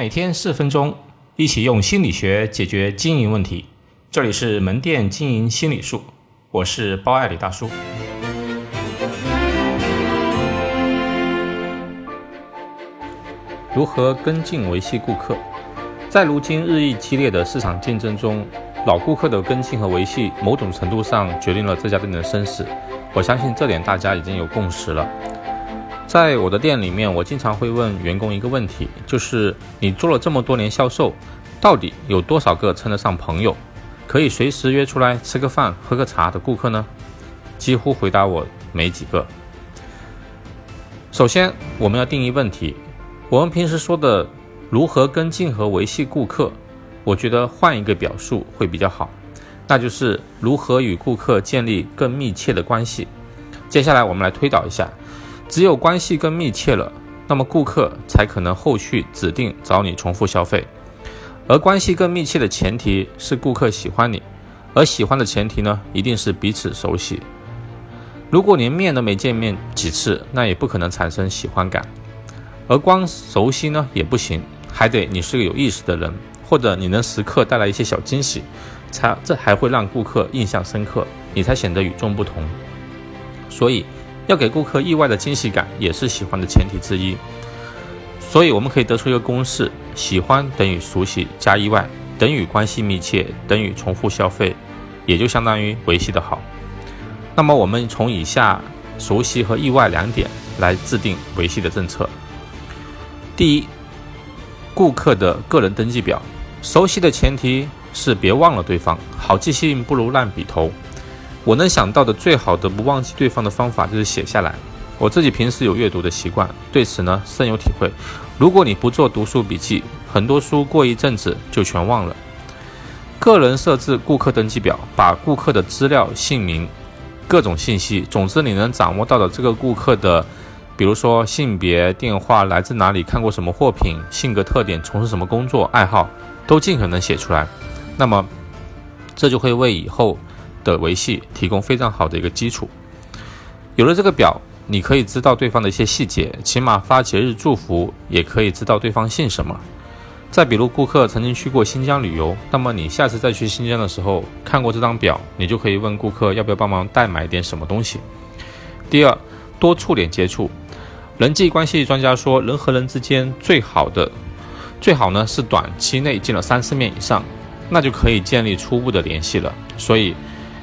每天四分钟，一起用心理学解决经营问题。这里是门店经营心理术，我是包爱李大叔。如何跟进维系顾客？在如今日益激烈的市场竞争中，老顾客的跟进和维系，某种程度上决定了这家店的生死。我相信这点大家已经有共识了。在我的店里面，我经常会问员工一个问题，就是你做了这么多年销售，到底有多少个称得上朋友，可以随时约出来吃个饭、喝个茶的顾客呢？几乎回答我没几个。首先，我们要定义问题。我们平时说的如何跟进和维系顾客，我觉得换一个表述会比较好，那就是如何与顾客建立更密切的关系。接下来，我们来推导一下。只有关系更密切了，那么顾客才可能后续指定找你重复消费。而关系更密切的前提是顾客喜欢你，而喜欢的前提呢，一定是彼此熟悉。如果连面都没见面几次，那也不可能产生喜欢感。而光熟悉呢也不行，还得你是个有意思的人，或者你能时刻带来一些小惊喜，才这还会让顾客印象深刻，你才显得与众不同。所以。要给顾客意外的惊喜感，也是喜欢的前提之一。所以我们可以得出一个公式：喜欢等于熟悉加意外，等于关系密切，等于重复消费，也就相当于维系的好。那么我们从以下熟悉和意外两点来制定维系的政策。第一，顾客的个人登记表。熟悉的前提是别忘了对方，好记性不如烂笔头。我能想到的最好的不忘记对方的方法就是写下来。我自己平时有阅读的习惯，对此呢深有体会。如果你不做读书笔记，很多书过一阵子就全忘了。个人设置顾客登记表，把顾客的资料、姓名、各种信息，总之你能掌握到的这个顾客的，比如说性别、电话、来自哪里、看过什么货品、性格特点、从事什么工作、爱好，都尽可能写出来。那么，这就会为以后。的维系提供非常好的一个基础。有了这个表，你可以知道对方的一些细节，起码发节日祝福也可以知道对方姓什么。再比如，顾客曾经去过新疆旅游，那么你下次再去新疆的时候，看过这张表，你就可以问顾客要不要帮忙代买点什么东西。第二，多触点接触。人际关系专家说，人和人之间最好的最好呢是短期内见了三四面以上，那就可以建立初步的联系了。所以。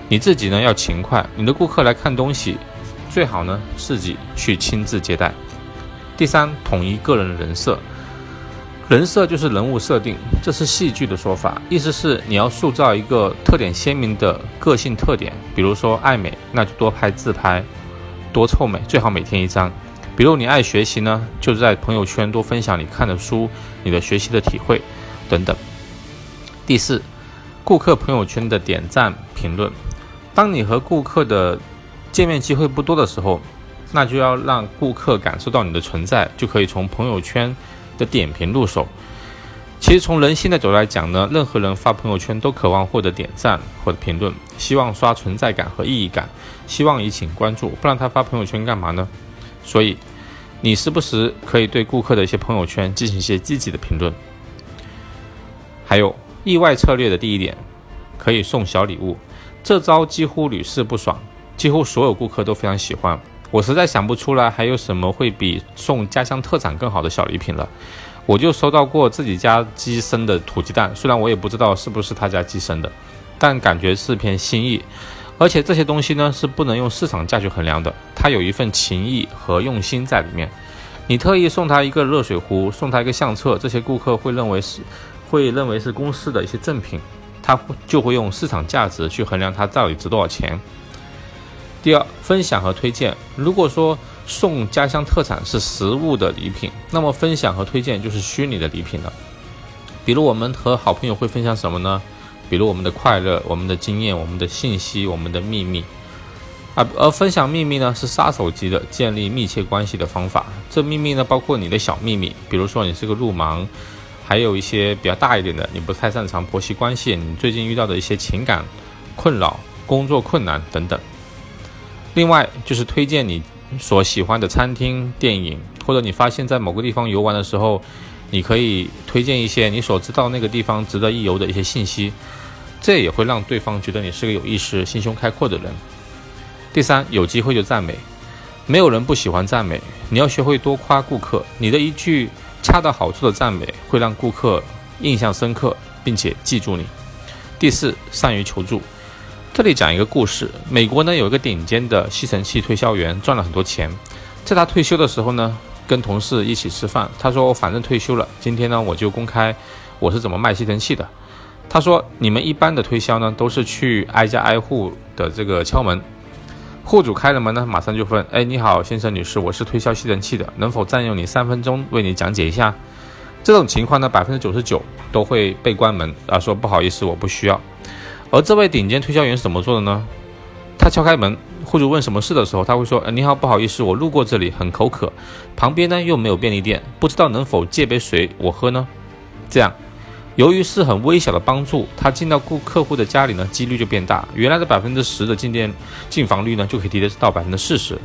你自己呢要勤快，你的顾客来看东西，最好呢自己去亲自接待。第三，统一个人的人设，人设就是人物设定，这是戏剧的说法，意思是你要塑造一个特点鲜明的个性特点。比如说爱美，那就多拍自拍，多臭美，最好每天一张。比如你爱学习呢，就在朋友圈多分享你看的书、你的学习的体会等等。第四，顾客朋友圈的点赞评论。当你和顾客的见面机会不多的时候，那就要让顾客感受到你的存在，就可以从朋友圈的点评入手。其实从人性的角度来讲呢，任何人发朋友圈都渴望获得点赞或者评论，希望刷存在感和意义感，希望引起关注，不然他发朋友圈干嘛呢？所以，你时不时可以对顾客的一些朋友圈进行一些积极的评论。还有意外策略的第一点，可以送小礼物。这招几乎屡试不爽，几乎所有顾客都非常喜欢。我实在想不出来还有什么会比送家乡特产更好的小礼品了。我就收到过自己家鸡生的土鸡蛋，虽然我也不知道是不是他家鸡生的，但感觉是片心意。而且这些东西呢是不能用市场价去衡量的，它有一份情谊和用心在里面。你特意送他一个热水壶，送他一个相册，这些顾客会认为是，会认为是公司的一些赠品。他就会用市场价值去衡量它到底值多少钱。第二，分享和推荐。如果说送家乡特产是实物的礼品，那么分享和推荐就是虚拟的礼品了。比如我们和好朋友会分享什么呢？比如我们的快乐、我们的经验、我们的信息、我们的秘密。啊，而分享秘密呢，是杀手级的建立密切关系的方法。这秘密呢，包括你的小秘密，比如说你是个路盲。还有一些比较大一点的，你不太擅长婆媳关系，你最近遇到的一些情感困扰、工作困难等等。另外就是推荐你所喜欢的餐厅、电影，或者你发现在某个地方游玩的时候，你可以推荐一些你所知道那个地方值得一游的一些信息，这也会让对方觉得你是个有意识、心胸开阔的人。第三，有机会就赞美，没有人不喜欢赞美，你要学会多夸顾客。你的一句恰到好处的赞美，会让顾客印象深刻，并且记住你。第四，善于求助。这里讲一个故事，美国呢有一个顶尖的吸尘器推销员，赚了很多钱。在他退休的时候呢，跟同事一起吃饭，他说：“我反正退休了，今天呢我就公开我是怎么卖吸尘器的。”他说：“你们一般的推销呢，都是去挨家挨户的这个敲门。”户主开了门呢，马上就问：“哎，你好，先生女士，我是推销吸尘器的，能否占用你三分钟为你讲解一下？”这种情况呢，百分之九十九都会被关门啊，说不好意思，我不需要。而这位顶尖推销员是怎么做的呢？他敲开门，户主问什么事的时候，他会说：“呃，你好，不好意思，我路过这里很口渴，旁边呢又没有便利店，不知道能否借杯水我喝呢？”这样。由于是很微小的帮助，他进到顾客户的家里呢，几率就变大。原来的百分之十的进店进房率呢，就可以提升到百分之四十。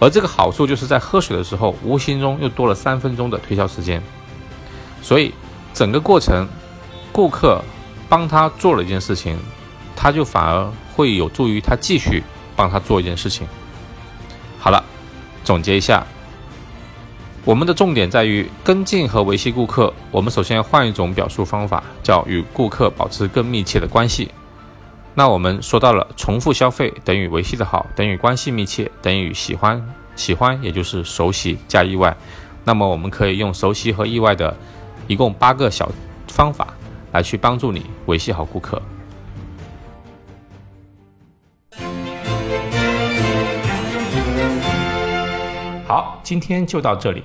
而这个好处就是在喝水的时候，无形中又多了三分钟的推销时间。所以整个过程，顾客帮他做了一件事情，他就反而会有助于他继续帮他做一件事情。好了，总结一下。我们的重点在于跟进和维系顾客。我们首先要换一种表述方法，叫与顾客保持更密切的关系。那我们说到了重复消费等于维系的好，等于关系密切，等于喜欢喜欢，也就是熟悉加意外。那么我们可以用熟悉和意外的一共八个小方法来去帮助你维系好顾客。好，今天就到这里。